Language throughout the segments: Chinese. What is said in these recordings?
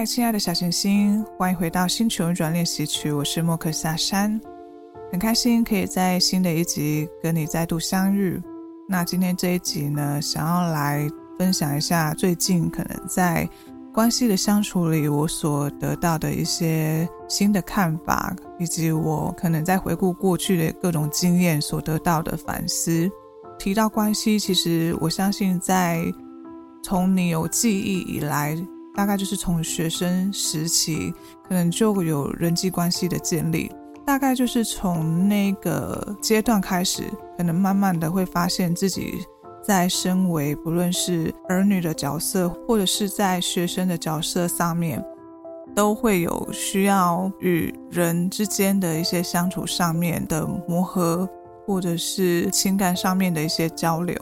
嗨，亲爱的小行星，欢迎回到星球运转练习曲。我是莫克夏山，很开心可以在新的一集跟你再度相遇。那今天这一集呢，想要来分享一下最近可能在关系的相处里，我所得到的一些新的看法，以及我可能在回顾过去的各种经验所得到的反思。提到关系，其实我相信在从你有记忆以来。大概就是从学生时期，可能就有人际关系的建立。大概就是从那个阶段开始，可能慢慢的会发现自己在身为不论是儿女的角色，或者是在学生的角色上面，都会有需要与人之间的一些相处上面的磨合，或者是情感上面的一些交流。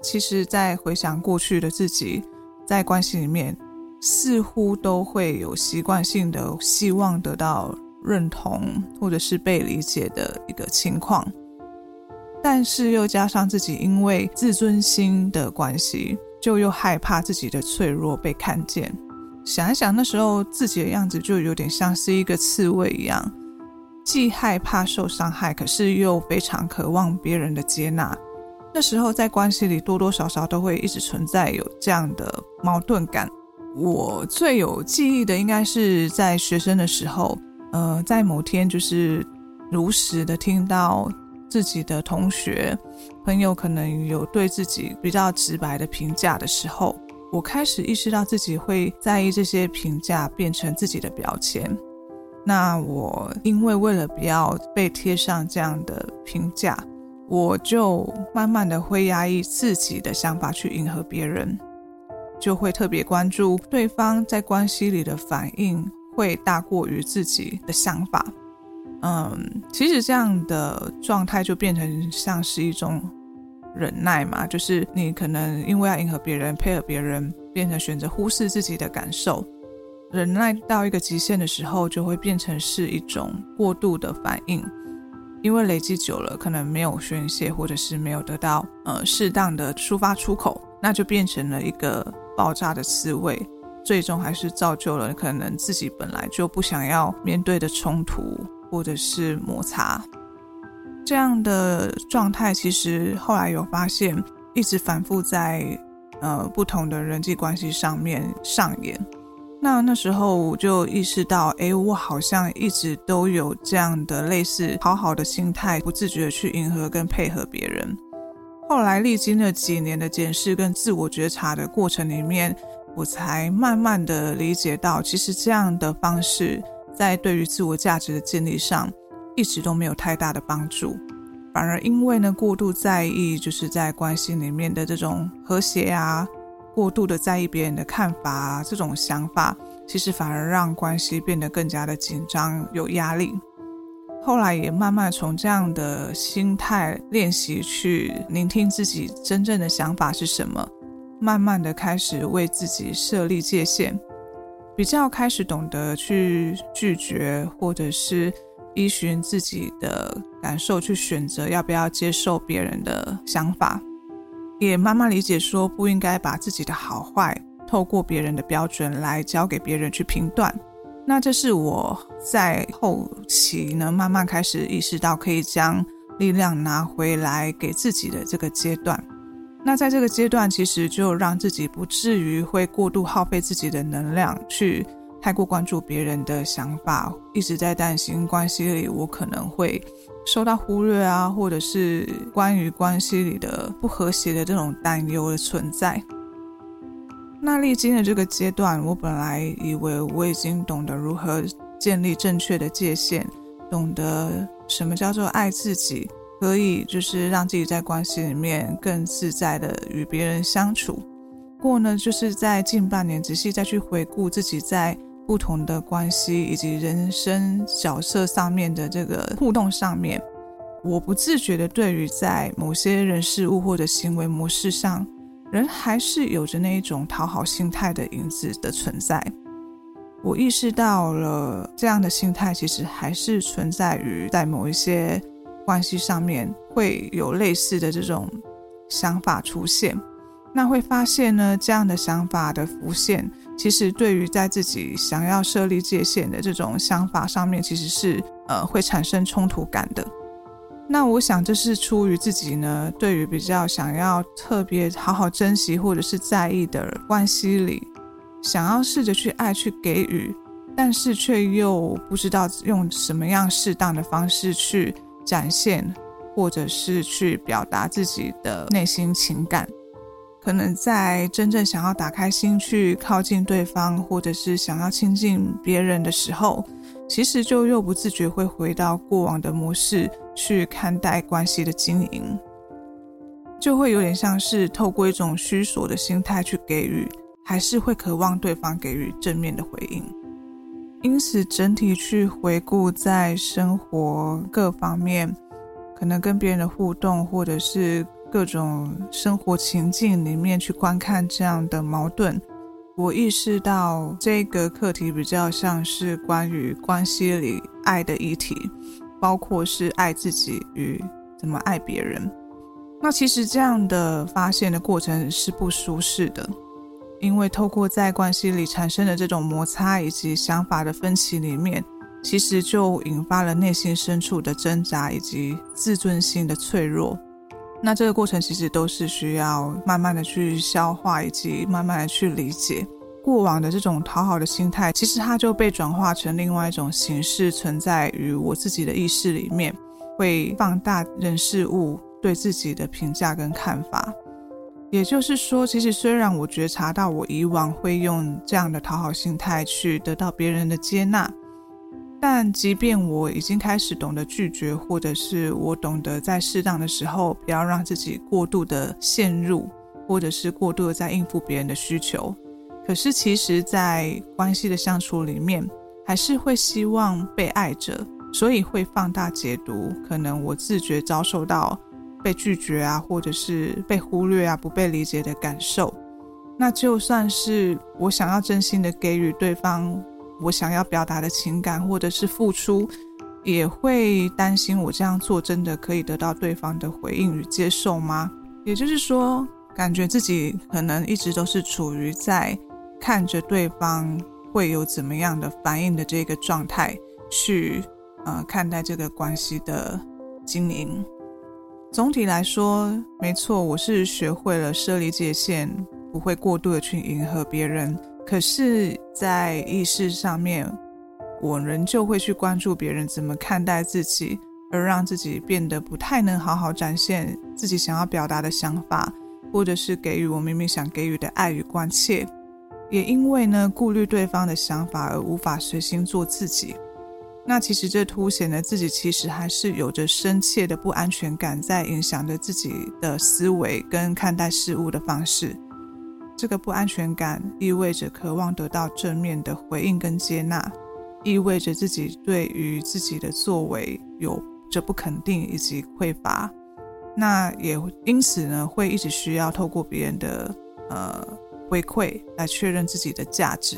其实，在回想过去的自己，在关系里面。似乎都会有习惯性的希望得到认同或者是被理解的一个情况，但是又加上自己因为自尊心的关系，就又害怕自己的脆弱被看见。想一想那时候自己的样子，就有点像是一个刺猬一样，既害怕受伤害，可是又非常渴望别人的接纳。那时候在关系里多多少少都会一直存在有这样的矛盾感。我最有记忆的应该是在学生的时候，呃，在某天就是如实的听到自己的同学朋友可能有对自己比较直白的评价的时候，我开始意识到自己会在意这些评价变成自己的标签。那我因为为了不要被贴上这样的评价，我就慢慢的会压抑自己的想法去迎合别人。就会特别关注对方在关系里的反应，会大过于自己的想法。嗯，其实这样的状态就变成像是一种忍耐嘛，就是你可能因为要迎合别人、配合别人，变成选择忽视自己的感受。忍耐到一个极限的时候，就会变成是一种过度的反应，因为累积久了，可能没有宣泄，或者是没有得到呃适当的抒发出口，那就变成了一个。爆炸的刺猬，最终还是造就了可能自己本来就不想要面对的冲突或者是摩擦。这样的状态，其实后来有发现，一直反复在呃不同的人际关系上面上演。那那时候我就意识到，诶，我好像一直都有这样的类似讨好的心态，不自觉的去迎合跟配合别人。后来历经了几年的检视跟自我觉察的过程里面，我才慢慢的理解到，其实这样的方式在对于自我价值的建立上，一直都没有太大的帮助，反而因为呢过度在意，就是在关系里面的这种和谐啊，过度的在意别人的看法啊，这种想法，其实反而让关系变得更加的紧张，有压力。后来也慢慢从这样的心态练习去聆听自己真正的想法是什么，慢慢的开始为自己设立界限，比较开始懂得去拒绝，或者是依循自己的感受去选择要不要接受别人的想法，也慢慢理解说不应该把自己的好坏透过别人的标准来交给别人去评断。那这是我在后期呢，慢慢开始意识到可以将力量拿回来给自己的这个阶段。那在这个阶段，其实就让自己不至于会过度耗费自己的能量，去太过关注别人的想法，一直在担心关系里我可能会受到忽略啊，或者是关于关系里的不和谐的这种担忧的存在。那历经的这个阶段，我本来以为我已经懂得如何建立正确的界限，懂得什么叫做爱自己，可以就是让自己在关系里面更自在的与别人相处。过呢，就是在近半年仔细再去回顾自己在不同的关系以及人生角色上面的这个互动上面，我不自觉的对于在某些人事物或者行为模式上，人还是有着那一种讨好心态的影子的存在。我意识到了这样的心态其实还是存在于在某一些关系上面会有类似的这种想法出现。那会发现呢，这样的想法的浮现，其实对于在自己想要设立界限的这种想法上面，其实是呃会产生冲突感的。那我想这是出于自己呢，对于比较想要特别好好珍惜或者是在意的关系里，想要试着去爱去给予，但是却又不知道用什么样适当的方式去展现，或者是去表达自己的内心情感。可能在真正想要打开心去靠近对方，或者是想要亲近别人的时候，其实就又不自觉会回到过往的模式去看待关系的经营，就会有点像是透过一种虚索的心态去给予，还是会渴望对方给予正面的回应。因此，整体去回顾在生活各方面，可能跟别人的互动，或者是。各种生活情境里面去观看这样的矛盾，我意识到这个课题比较像是关于关系里爱的议题，包括是爱自己与怎么爱别人。那其实这样的发现的过程是不舒适的，因为透过在关系里产生的这种摩擦以及想法的分歧里面，其实就引发了内心深处的挣扎以及自尊心的脆弱。那这个过程其实都是需要慢慢的去消化，以及慢慢的去理解过往的这种讨好的心态，其实它就被转化成另外一种形式，存在于我自己的意识里面，会放大人事物对自己的评价跟看法。也就是说，其实虽然我觉察到我以往会用这样的讨好心态去得到别人的接纳。但即便我已经开始懂得拒绝，或者是我懂得在适当的时候不要让自己过度的陷入，或者是过度的在应付别人的需求，可是其实，在关系的相处里面，还是会希望被爱着，所以会放大解读可能我自觉遭受到被拒绝啊，或者是被忽略啊，不被理解的感受。那就算是我想要真心的给予对方。我想要表达的情感，或者是付出，也会担心我这样做真的可以得到对方的回应与接受吗？也就是说，感觉自己可能一直都是处于在看着对方会有怎么样的反应的这个状态，去呃看待这个关系的经营。总体来说，没错，我是学会了设立界限，不会过度的去迎合别人。可是，在意识上面，我仍旧会去关注别人怎么看待自己，而让自己变得不太能好好展现自己想要表达的想法，或者是给予我明明想给予的爱与关切。也因为呢，顾虑对方的想法而无法随心做自己。那其实这凸显了自己其实还是有着深切的不安全感，在影响着自己的思维跟看待事物的方式。这个不安全感意味着渴望得到正面的回应跟接纳，意味着自己对于自己的作为有着不肯定以及匮乏，那也因此呢，会一直需要透过别人的呃回馈来确认自己的价值。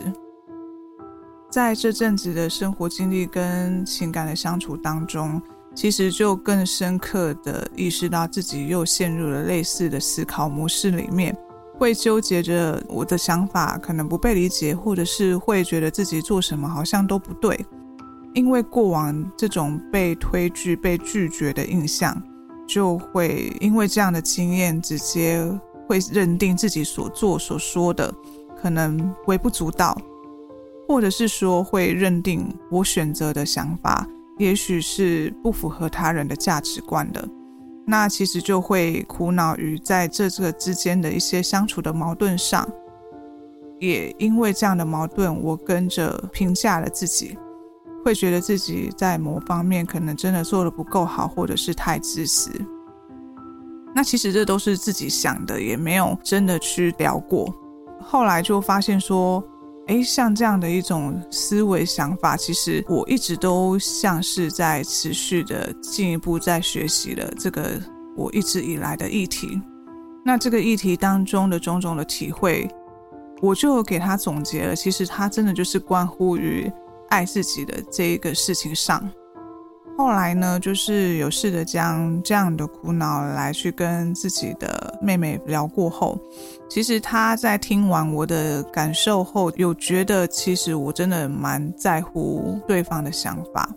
在这阵子的生活经历跟情感的相处当中，其实就更深刻的意识到自己又陷入了类似的思考模式里面。会纠结着我的想法可能不被理解，或者是会觉得自己做什么好像都不对，因为过往这种被推拒、被拒绝的印象，就会因为这样的经验，直接会认定自己所做所说的可能微不足道，或者是说会认定我选择的想法，也许是不符合他人的价值观的。那其实就会苦恼于在这这个之间的一些相处的矛盾上，也因为这样的矛盾，我跟着评价了自己，会觉得自己在某方面可能真的做得不够好，或者是太自私。那其实这都是自己想的，也没有真的去聊过。后来就发现说，诶，像这样的一种思维想法，其实我一直都像是在持续的进一步在学习了这个我一直以来的议题。那这个议题当中的种种的体会，我就给他总结了。其实他真的就是关乎于爱自己的这一个事情上。后来呢，就是有试着将这样的苦恼来去跟自己的妹妹聊过后，其实她在听完我的感受后，有觉得其实我真的蛮在乎对方的想法，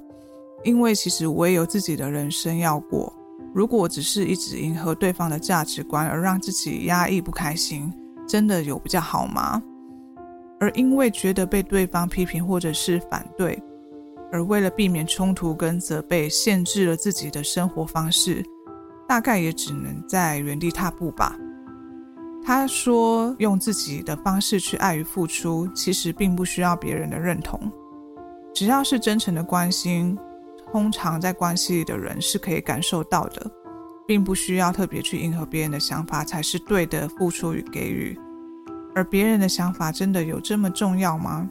因为其实我也有自己的人生要过。如果只是一直迎合对方的价值观而让自己压抑不开心，真的有比较好吗？而因为觉得被对方批评或者是反对。而为了避免冲突跟责备，限制了自己的生活方式，大概也只能在原地踏步吧。他说：“用自己的方式去爱与付出，其实并不需要别人的认同。只要是真诚的关心，通常在关系里的人是可以感受到的，并不需要特别去迎合别人的想法才是对的付出与给予。而别人的想法真的有这么重要吗？”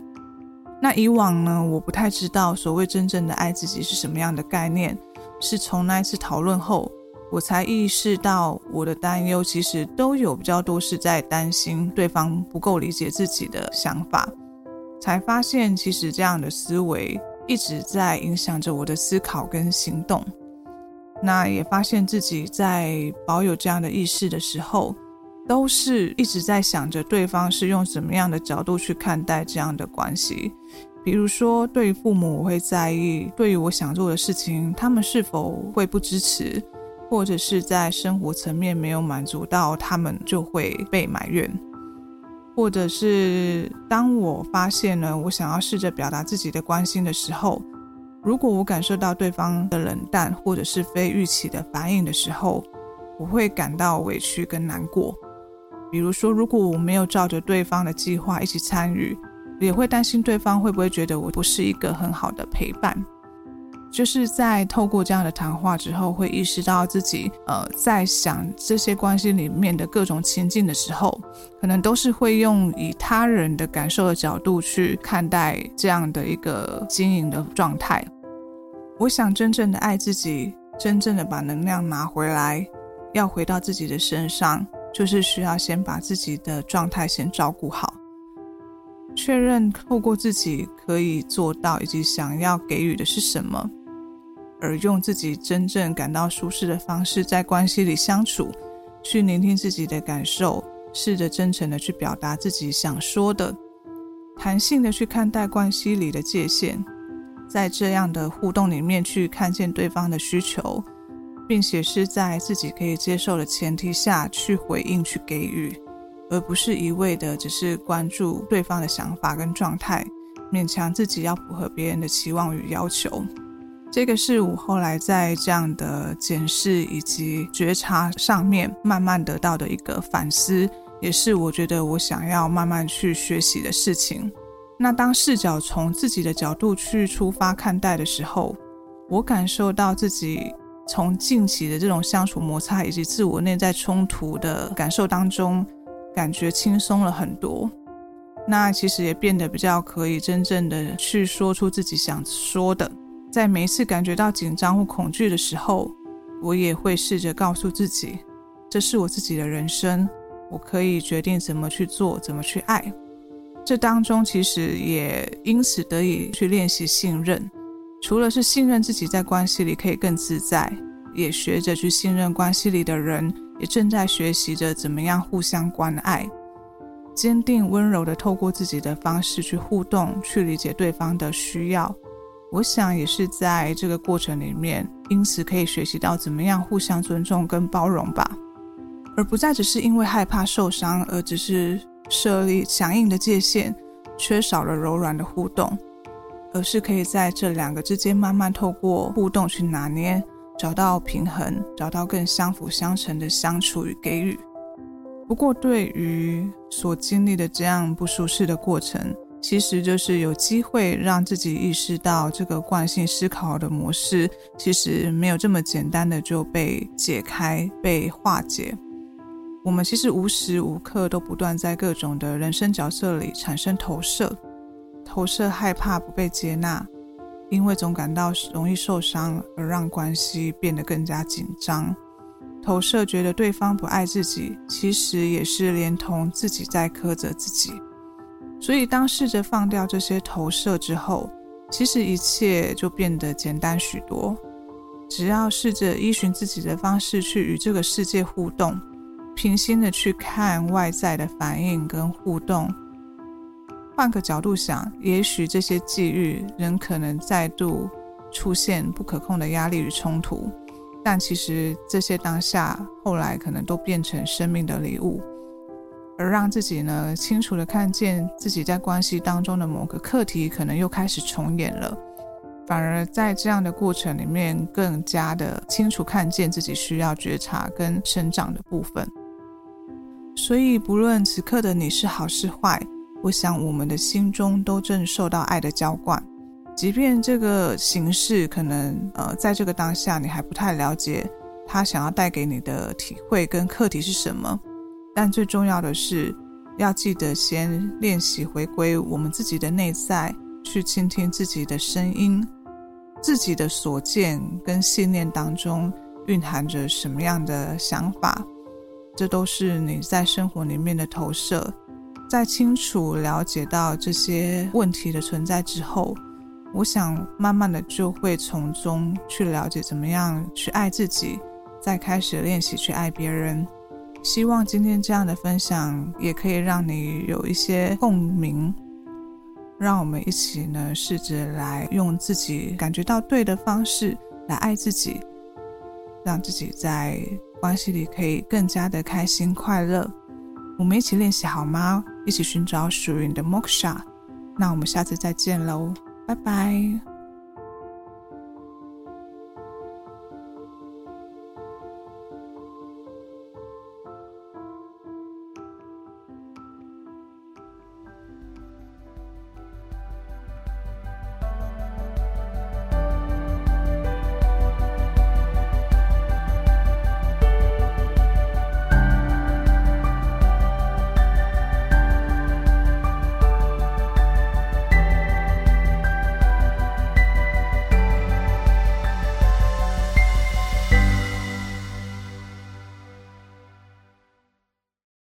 那以往呢，我不太知道所谓真正的爱自己是什么样的概念，是从那一次讨论后，我才意识到我的担忧其实都有比较多是在担心对方不够理解自己的想法，才发现其实这样的思维一直在影响着我的思考跟行动。那也发现自己在保有这样的意识的时候，都是一直在想着对方是用什么样的角度去看待这样的关系，比如说对于父母，我会在意对于我想做的事情，他们是否会不支持，或者是在生活层面没有满足到，他们就会被埋怨，或者是当我发现了我想要试着表达自己的关心的时候，如果我感受到对方的冷淡或者是非预期的反应的时候，我会感到委屈跟难过。比如说，如果我没有照着对方的计划一起参与，也会担心对方会不会觉得我不是一个很好的陪伴。就是在透过这样的谈话之后，会意识到自己呃在想这些关系里面的各种情境的时候，可能都是会用以他人的感受的角度去看待这样的一个经营的状态。我想真正的爱自己，真正的把能量拿回来，要回到自己的身上。就是需要先把自己的状态先照顾好，确认透过自己可以做到以及想要给予的是什么，而用自己真正感到舒适的方式在关系里相处，去聆听自己的感受，试着真诚的去表达自己想说的，弹性的去看待关系里的界限，在这样的互动里面去看见对方的需求。并且是在自己可以接受的前提下去回应、去给予，而不是一味的只是关注对方的想法跟状态，勉强自己要符合别人的期望与要求。这个是我后来在这样的检视以及觉察上面慢慢得到的一个反思，也是我觉得我想要慢慢去学习的事情。那当视角从自己的角度去出发看待的时候，我感受到自己。从近期的这种相处摩擦以及自我内在冲突的感受当中，感觉轻松了很多。那其实也变得比较可以真正的去说出自己想说的。在每一次感觉到紧张或恐惧的时候，我也会试着告诉自己，这是我自己的人生，我可以决定怎么去做，怎么去爱。这当中其实也因此得以去练习信任。除了是信任自己在关系里可以更自在，也学着去信任关系里的人，也正在学习着怎么样互相关爱，坚定温柔地透过自己的方式去互动，去理解对方的需要。我想也是在这个过程里面，因此可以学习到怎么样互相尊重跟包容吧，而不再只是因为害怕受伤而只是设立强硬的界限，缺少了柔软的互动。而是可以在这两个之间慢慢透过互动去拿捏，找到平衡，找到更相辅相成的相处与给予。不过，对于所经历的这样不舒适的过程，其实就是有机会让自己意识到，这个惯性思考的模式其实没有这么简单的就被解开、被化解。我们其实无时无刻都不断在各种的人生角色里产生投射，投射害怕不被接纳，因为总感到容易受伤，而让关系变得更加紧张。投射觉得对方不爱自己，其实也是连同自己在苛责自己。所以，当试着放掉这些投射之后，其实一切就变得简单许多。只要试着依循自己的方式去与这个世界互动，平心的去看外在的反应跟互动，换个角度想，也许这些际遇仍可能再度出现不可控的压力与冲突。但其实这些当下后来可能都变成生命的礼物，而让自己呢清楚地看见自己在关系当中的某个课题可能又开始重演了，反而在这样的过程里面更加的清楚看见自己需要觉察跟成长的部分。所以不论此刻的你是好是坏，我想我们的心中都正受到爱的浇灌。即便这个形式可能呃，在这个当下你还不太了解他想要带给你的体会跟课题是什么，但最重要的是要记得先练习回归我们自己的内在，去倾听自己的声音，自己的所见跟信念当中蕴含着什么样的想法，这都是你在生活里面的投射。在清楚了解到这些问题的存在之后。我想慢慢的就会从中去了解怎么样去爱自己，再开始练习去爱别人。希望今天这样的分享也可以让你有一些共鸣，让我们一起呢试着来用自己感觉到对的方式来爱自己，让自己在关系里可以更加的开心快乐。我们一起练习好吗？一起寻找属于你的 Moksha。那我们下次再见喽。拜拜。